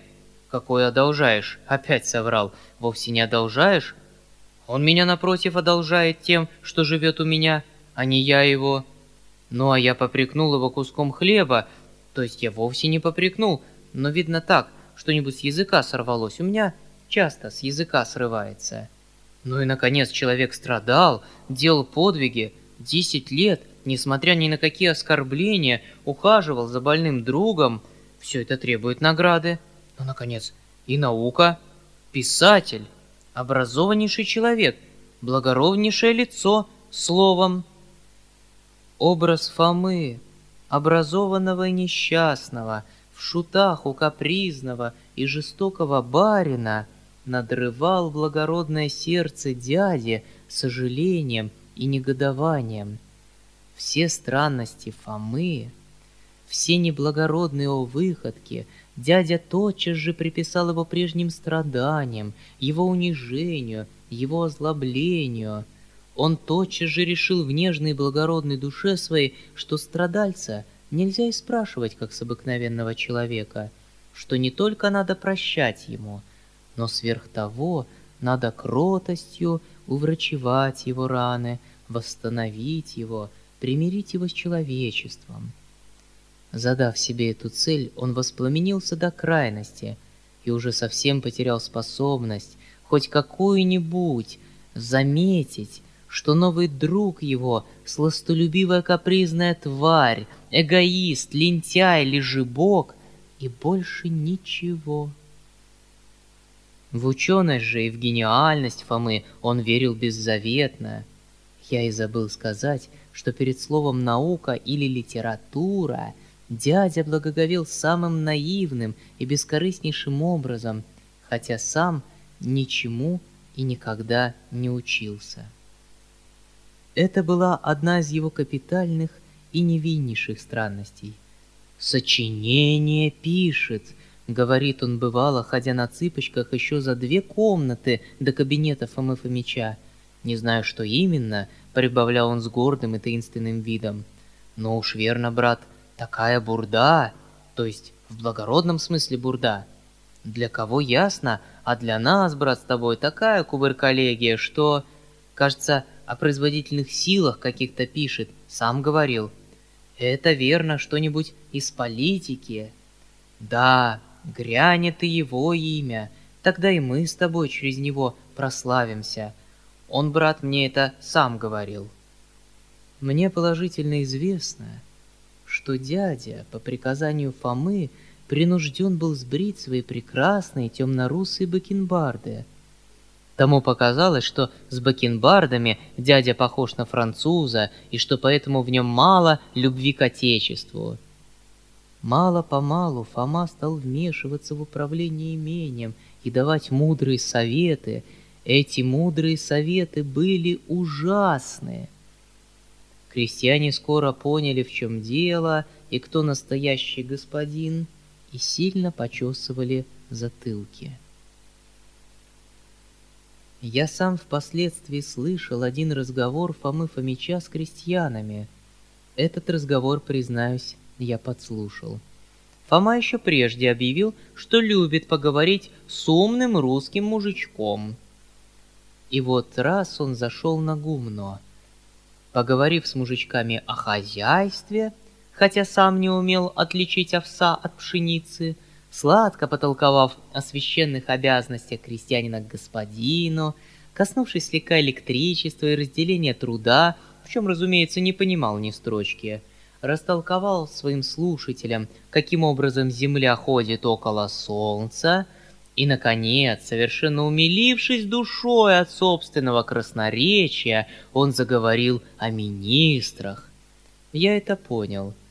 Какой одолжаешь? Опять соврал. Вовсе не одолжаешь? Он меня, напротив, одолжает тем, что живет у меня, а не я его. Ну, а я попрекнул его куском хлеба, то есть я вовсе не попрекнул, но видно так, что-нибудь с языка сорвалось у меня, часто с языка срывается. Ну и, наконец, человек страдал, делал подвиги, десять лет, несмотря ни на какие оскорбления, ухаживал за больным другом. Все это требует награды. Ну, наконец, и наука, писатель, образованнейший человек, благороднейшее лицо, словом. Образ Фомы, образованного и несчастного, в шутах у капризного и жестокого барина, надрывал благородное сердце дяди сожалением и негодованием. Все странности Фомы, все неблагородные его выходки дядя тотчас же приписал его прежним страданиям, его унижению, его озлоблению. Он тотчас же решил в нежной и благородной душе своей, что страдальца нельзя и спрашивать, как с обыкновенного человека, что не только надо прощать ему, но сверх того надо кротостью уврачевать его раны, восстановить его, примирить его с человечеством. Задав себе эту цель, он воспламенился до крайности и уже совсем потерял способность хоть какую-нибудь заметить, что новый друг его — сластолюбивая капризная тварь, эгоист, лентяй, лежебок и больше ничего. В ученость же и в гениальность Фомы он верил беззаветно. Я и забыл сказать, что перед словом «наука» или «литература» дядя благоговел самым наивным и бескорыстнейшим образом, хотя сам ничему и никогда не учился. Это была одна из его капитальных и невиннейших странностей. «Сочинение пишет», — говорит он бывало, ходя на цыпочках еще за две комнаты до кабинета Фомы Фомича. Не знаю, что именно, — прибавлял он с гордым и таинственным видом. «Но уж верно, брат, такая бурда, то есть в благородном смысле бурда. Для кого ясно, а для нас, брат, с тобой такая кувырколегия, что, кажется, о производительных силах каких-то пишет, сам говорил. Это верно что-нибудь из политики. Да, грянет и его имя, тогда и мы с тобой через него прославимся. Он, брат, мне это сам говорил. Мне положительно известно, что дядя по приказанию Фомы принужден был сбрить свои прекрасные темно-русые бакенбарды — Тому показалось, что с бакенбардами дядя похож на француза, и что поэтому в нем мало любви к отечеству. Мало-помалу Фома стал вмешиваться в управление имением и давать мудрые советы. Эти мудрые советы были ужасные. Крестьяне скоро поняли, в чем дело и кто настоящий господин, и сильно почесывали затылки. Я сам впоследствии слышал один разговор Фомы Фомича с крестьянами. Этот разговор, признаюсь, я подслушал. Фома еще прежде объявил, что любит поговорить с умным русским мужичком. И вот раз он зашел на гумно. Поговорив с мужичками о хозяйстве, хотя сам не умел отличить овса от пшеницы — сладко потолковав о священных обязанностях крестьянина к господину, коснувшись слегка электричества и разделения труда, в чем, разумеется, не понимал ни строчки, растолковал своим слушателям, каким образом Земля ходит около Солнца, и, наконец, совершенно умилившись душой от собственного красноречия, он заговорил о министрах. Я это понял —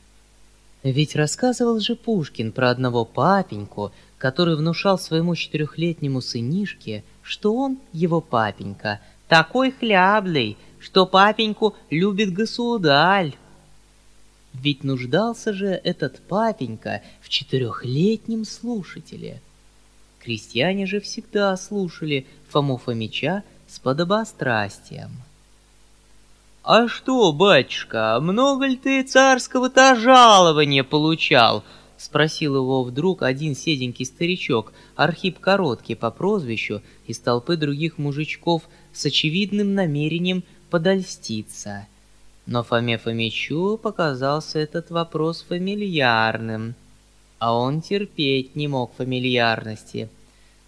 ведь рассказывал же Пушкин про одного папеньку, который внушал своему четырехлетнему сынишке, что он, его папенька, такой хляблый, что папеньку любит государь. Ведь нуждался же этот папенька в четырехлетнем слушателе. Крестьяне же всегда слушали Фому Фомича с подобострастием. «А что, батюшка, много ли ты царского-то жалования получал?» — спросил его вдруг один седенький старичок, Архип Короткий по прозвищу, из толпы других мужичков с очевидным намерением подольститься. Но Фоме Фомичу показался этот вопрос фамильярным, а он терпеть не мог фамильярности.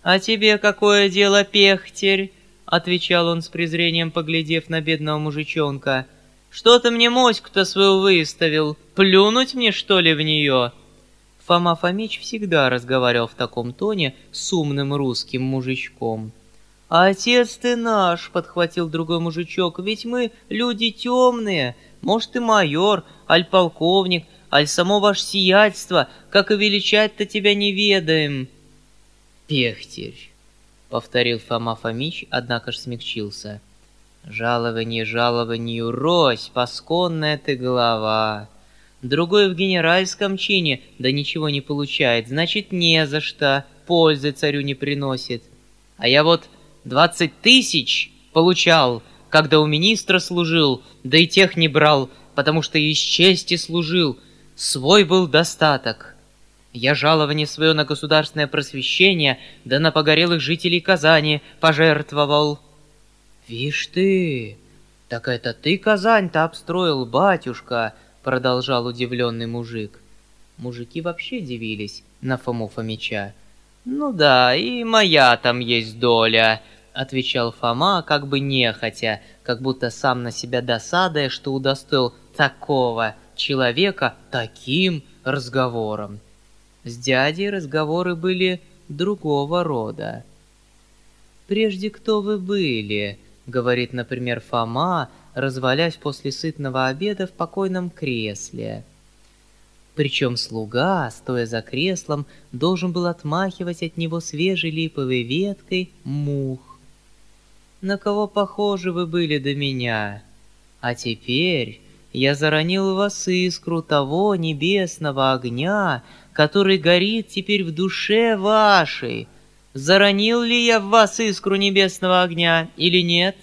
«А тебе какое дело, пехтерь?» — отвечал он с презрением, поглядев на бедного мужичонка. «Что ты мне моську-то свою выставил? Плюнуть мне, что ли, в нее?» Фома Фомич всегда разговаривал в таком тоне с умным русским мужичком. «Отец ты наш!» — подхватил другой мужичок. «Ведь мы люди темные. Может, и майор, аль полковник, аль само ваше сиятельство, как и величать-то тебя не ведаем». «Пехтерь!» — повторил Фома Фомич, однако ж смягчился. «Жалование жалованию рось, пасконная ты голова!» Другой в генеральском чине, да ничего не получает, значит, не за что, пользы царю не приносит. А я вот двадцать тысяч получал, когда у министра служил, да и тех не брал, потому что из чести служил, свой был достаток. Я жалование свое на государственное просвещение, да на погорелых жителей Казани пожертвовал. Вишь ты, так это ты Казань-то обстроил, батюшка, — продолжал удивленный мужик. Мужики вообще дивились на Фому Фомича. «Ну да, и моя там есть доля», — отвечал Фома, как бы нехотя, как будто сам на себя досадая, что удостоил такого человека таким разговором. С дядей разговоры были другого рода. «Прежде кто вы были?» — говорит, например, Фома, развалясь после сытного обеда в покойном кресле. Причем слуга, стоя за креслом, должен был отмахивать от него свежей липовой веткой мух. На кого похожи вы были до меня? А теперь я заронил в вас искру того небесного огня, который горит теперь в душе вашей. Заронил ли я в вас искру небесного огня или нет?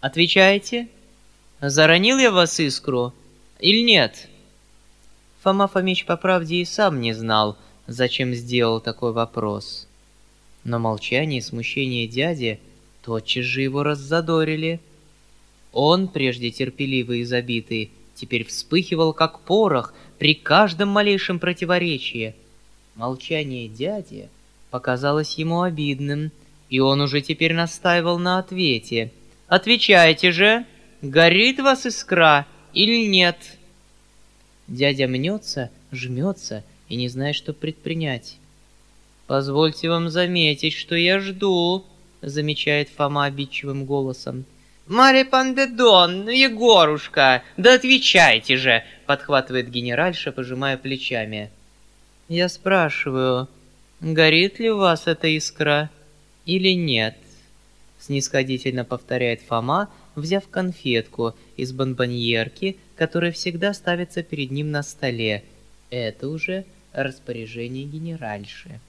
Отвечайте. Заронил я вас искру или нет? Фома Фомич по правде и сам не знал, зачем сделал такой вопрос. Но молчание и смущение дяди тотчас же его раззадорили. Он, прежде терпеливый и забитый, теперь вспыхивал как порох при каждом малейшем противоречии. Молчание дяди показалось ему обидным, и он уже теперь настаивал на ответе. «Отвечайте же!» горит вас искра или нет?» Дядя мнется, жмется и не знает, что предпринять. «Позвольте вам заметить, что я жду», — замечает Фома обидчивым голосом. «Мария Пандедон, Егорушка, да отвечайте же!» — подхватывает генеральша, пожимая плечами. «Я спрашиваю, горит ли у вас эта искра или нет?» — снисходительно повторяет Фома, взяв конфетку из бонбоньерки, которая всегда ставится перед ним на столе. Это уже распоряжение генеральши.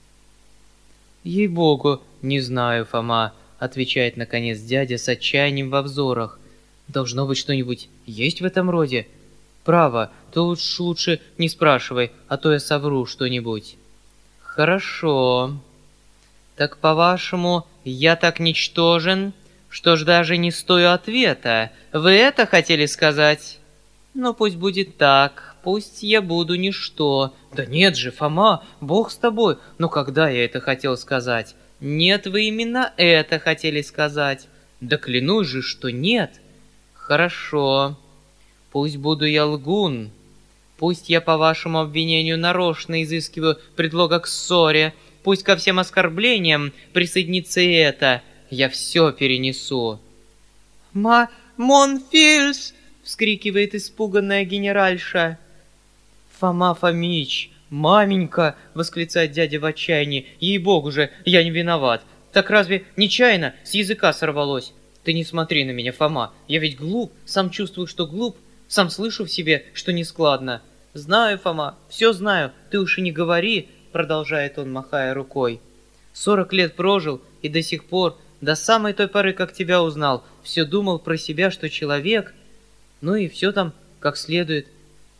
«Ей-богу, не знаю, Фома», — отвечает наконец дядя с отчаянием во взорах. «Должно быть что-нибудь есть в этом роде?» «Право, то лучше, лучше не спрашивай, а то я совру что-нибудь». «Хорошо. Так, по-вашему, я так ничтожен?» Что ж, даже не стою ответа. Вы это хотели сказать? Ну, пусть будет так. Пусть я буду ничто. Да нет же, Фома, бог с тобой. Но когда я это хотел сказать? Нет, вы именно это хотели сказать. Да клянусь же, что нет. Хорошо. Пусть буду я лгун. Пусть я по вашему обвинению нарочно изыскиваю предлога к ссоре. Пусть ко всем оскорблениям присоединится и это — я все перенесу. «Ма... Монфильс!» — вскрикивает испуганная генеральша. «Фома Фомич! Маменька!» — восклицает дядя в отчаянии. «Ей-богу же, я не виноват! Так разве нечаянно с языка сорвалось? Ты не смотри на меня, Фома, я ведь глуп, сам чувствую, что глуп, сам слышу в себе, что нескладно. Знаю, Фома, все знаю, ты уж и не говори, продолжает он, махая рукой. Сорок лет прожил, и до сих пор до самой той поры, как тебя узнал, все думал про себя, что человек, ну и все там как следует.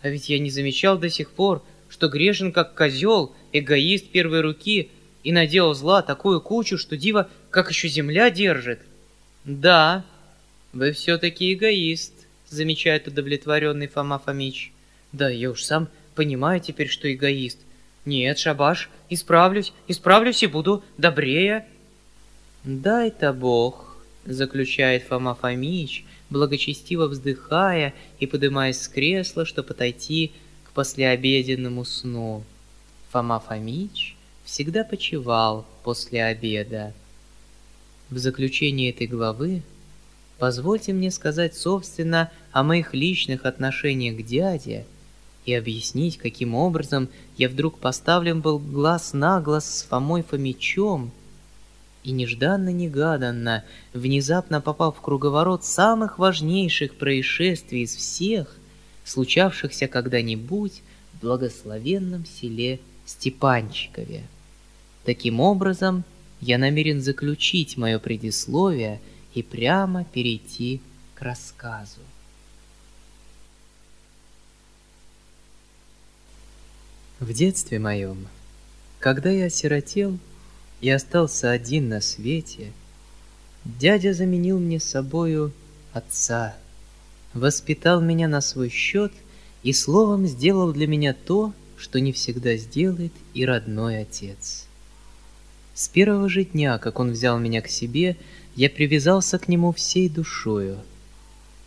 А ведь я не замечал до сих пор, что грешен как козел, эгоист первой руки, и наделал зла такую кучу, что дива как еще земля держит. Да, вы все-таки эгоист, замечает удовлетворенный Фома Фомич. Да, я уж сам понимаю теперь, что эгоист. Нет, Шабаш, исправлюсь, исправлюсь и буду добрее. Дай-то Бог, заключает Фома Фомич, благочестиво вздыхая и подымаясь с кресла, чтобы отойти к послеобеденному сну. Фома Фомич всегда почевал после обеда. В заключении этой главы позвольте мне сказать, собственно, о моих личных отношениях к дяде и объяснить, каким образом я вдруг поставлен был глаз на глаз с Фомой Фомичом и нежданно-негаданно, внезапно попал в круговорот самых важнейших происшествий из всех, случавшихся когда-нибудь в благословенном селе Степанчикове. Таким образом, я намерен заключить мое предисловие и прямо перейти к рассказу. В детстве моем, когда я осиротел и остался один на свете, дядя заменил мне собою отца, воспитал меня на свой счет и словом сделал для меня то, что не всегда сделает и родной отец. С первого же дня, как он взял меня к себе, я привязался к нему всей душою.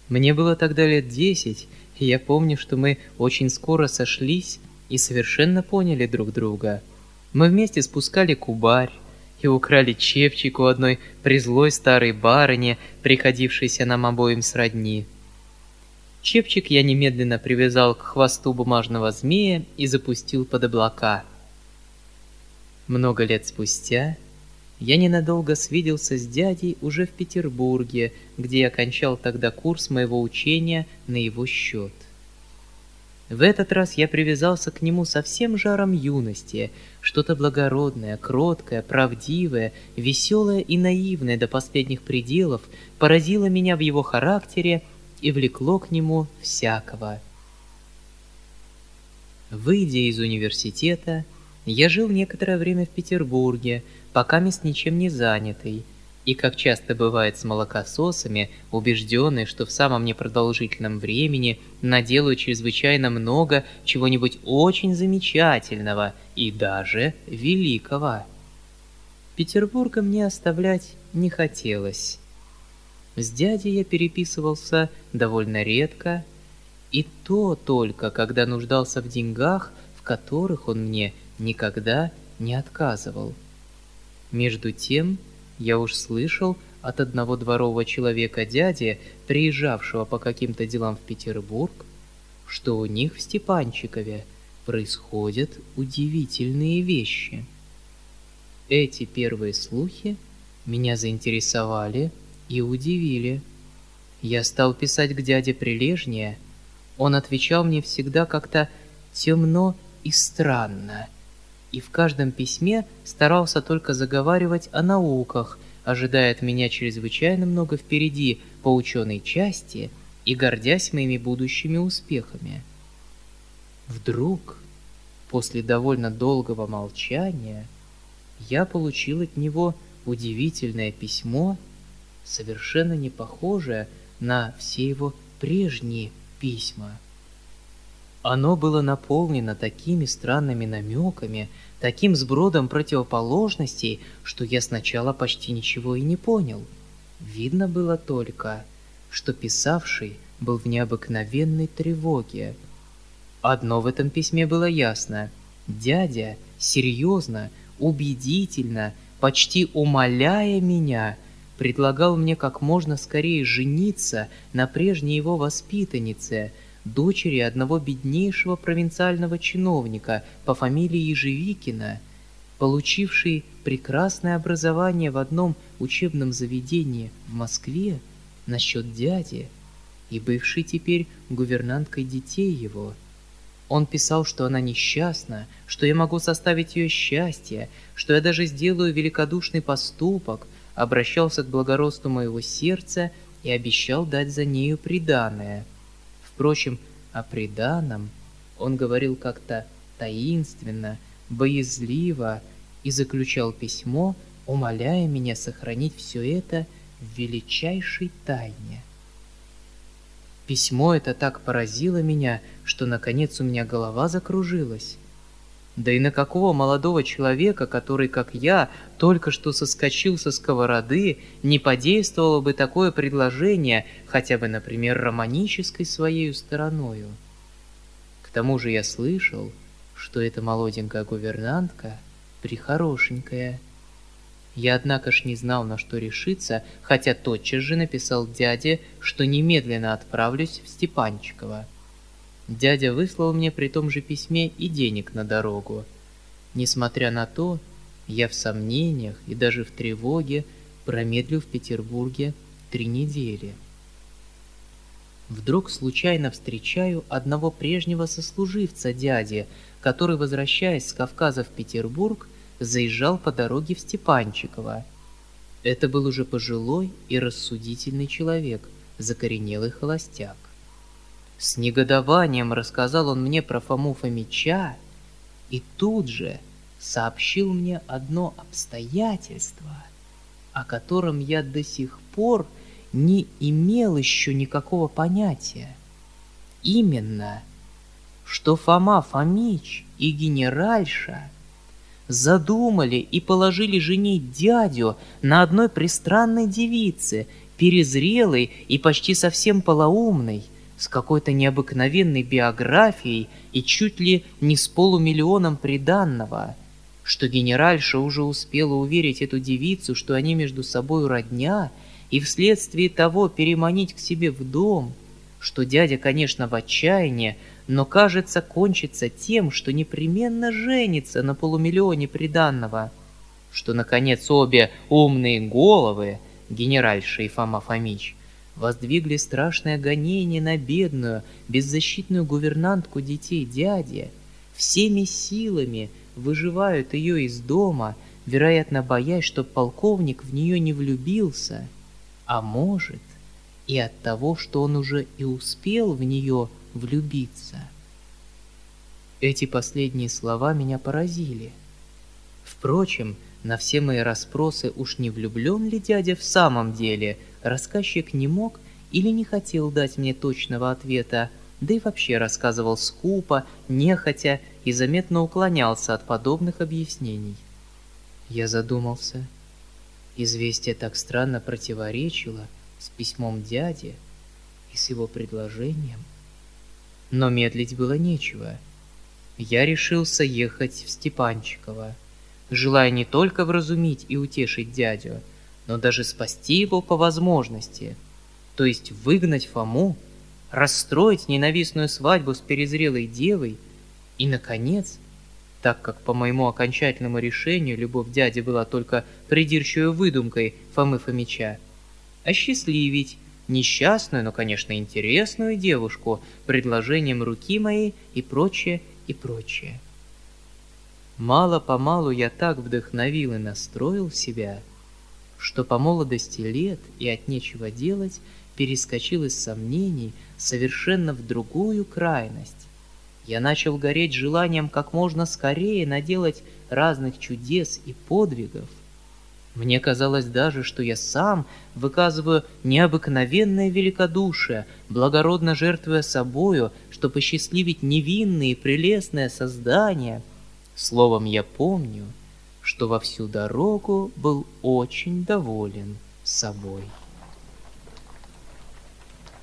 Мне было тогда лет десять, и я помню, что мы очень скоро сошлись и совершенно поняли друг друга. Мы вместе спускали кубарь и украли чепчик у одной призлой старой барыни, приходившейся нам обоим сродни. Чепчик я немедленно привязал к хвосту бумажного змея и запустил под облака. Много лет спустя я ненадолго свиделся с дядей уже в Петербурге, где я окончал тогда курс моего учения на его счет. В этот раз я привязался к нему со всем жаром юности, что-то благородное, кроткое, правдивое, веселое и наивное до последних пределов поразило меня в его характере и влекло к нему всякого. Выйдя из университета, я жил некоторое время в Петербурге, пока мест ничем не занятый – и, как часто бывает с молокососами, убежденный, что в самом непродолжительном времени наделаю чрезвычайно много чего-нибудь очень замечательного и даже великого. Петербурга мне оставлять не хотелось. С дядей я переписывался довольно редко, и то только, когда нуждался в деньгах, в которых он мне никогда не отказывал. Между тем, я уж слышал от одного дворового человека дяди, приезжавшего по каким-то делам в Петербург, что у них в Степанчикове происходят удивительные вещи. Эти первые слухи меня заинтересовали и удивили. Я стал писать к дяде прилежнее. Он отвечал мне всегда как-то темно и странно — и в каждом письме старался только заговаривать о науках, ожидая от меня чрезвычайно много впереди по ученой части и гордясь моими будущими успехами. Вдруг, после довольно долгого молчания, я получил от него удивительное письмо, совершенно не похожее на все его прежние письма. Оно было наполнено такими странными намеками, таким сбродом противоположностей, что я сначала почти ничего и не понял. Видно было только, что писавший был в необыкновенной тревоге. Одно в этом письме было ясно. Дядя серьезно, убедительно, почти умоляя меня, предлагал мне как можно скорее жениться на прежней его воспитаннице – дочери одного беднейшего провинциального чиновника по фамилии Ежевикина, получившей прекрасное образование в одном учебном заведении в Москве насчет дяди и бывшей теперь гувернанткой детей его. Он писал, что она несчастна, что я могу составить ее счастье, что я даже сделаю великодушный поступок, обращался к благородству моего сердца и обещал дать за нею приданое – Впрочем, о преданном он говорил как-то таинственно, боязливо и заключал письмо, умоляя меня сохранить все это в величайшей тайне. Письмо это так поразило меня, что наконец у меня голова закружилась. Да и на какого молодого человека, который, как я, только что соскочил со сковороды, не подействовало бы такое предложение, хотя бы, например, романической своей стороною? К тому же я слышал, что эта молоденькая гувернантка прихорошенькая. Я, однако ж, не знал, на что решиться, хотя тотчас же написал дяде, что немедленно отправлюсь в Степанчиково. Дядя выслал мне при том же письме и денег на дорогу. Несмотря на то, я в сомнениях и даже в тревоге промедлю в Петербурге три недели. Вдруг случайно встречаю одного прежнего сослуживца дяди, который, возвращаясь с Кавказа в Петербург, заезжал по дороге в Степанчиково. Это был уже пожилой и рассудительный человек, закоренелый холостяк. С негодованием рассказал он мне про Фому Фомича и тут же сообщил мне одно обстоятельство, о котором я до сих пор не имел еще никакого понятия. Именно, что Фома Фомич и генеральша задумали и положили женить дядю на одной пристранной девице, перезрелой и почти совсем полоумной, с какой-то необыкновенной биографией и чуть ли не с полумиллионом приданного, что генеральша уже успела уверить эту девицу, что они между собой родня, и вследствие того переманить к себе в дом, что дядя, конечно, в отчаянии, но, кажется, кончится тем, что непременно женится на полумиллионе приданного, что, наконец, обе умные головы, генеральша и Фома Фомич, воздвигли страшное гонение на бедную, беззащитную гувернантку детей дяди, всеми силами выживают ее из дома, вероятно, боясь, что полковник в нее не влюбился, а может, и от того, что он уже и успел в нее влюбиться. Эти последние слова меня поразили. Впрочем, на все мои расспросы, уж не влюблен ли дядя в самом деле, рассказчик не мог или не хотел дать мне точного ответа, да и вообще рассказывал скупо, нехотя и заметно уклонялся от подобных объяснений. Я задумался. Известие так странно противоречило с письмом дяди и с его предложением. Но медлить было нечего. Я решился ехать в Степанчиково желая не только вразумить и утешить дядю, но даже спасти его по возможности, то есть выгнать Фому, расстроить ненавистную свадьбу с перезрелой девой и, наконец, так как по моему окончательному решению любовь дяди была только придирчивой выдумкой Фомы Фомича, осчастливить несчастную, но, конечно, интересную девушку предложением руки моей и прочее, и прочее. Мало-помалу я так вдохновил и настроил себя, что по молодости лет и от нечего делать перескочил из сомнений совершенно в другую крайность. Я начал гореть желанием как можно скорее наделать разных чудес и подвигов. Мне казалось даже, что я сам выказываю необыкновенное великодушие, благородно жертвуя собою, чтобы посчастливить невинные и прелестное создание — Словом, я помню, что во всю дорогу был очень доволен собой.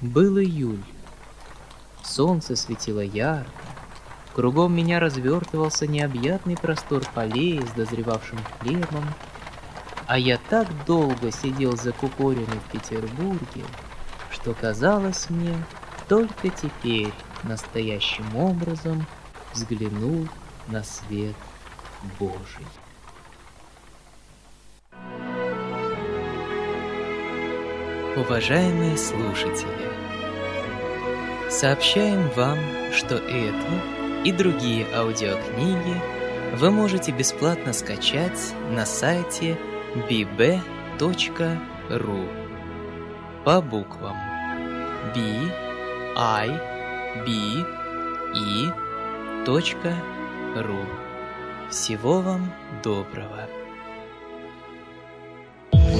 Был июль. Солнце светило ярко. Кругом меня развертывался необъятный простор полей с дозревавшим хлебом, а я так долго сидел за закупоренный в Петербурге, что казалось мне, только теперь настоящим образом взглянул на свет Божий. Уважаемые слушатели, сообщаем вам, что эту и другие аудиокниги вы можете бесплатно скачать на сайте bb.ru по буквам b, i, b, e, ру. Всего вам доброго.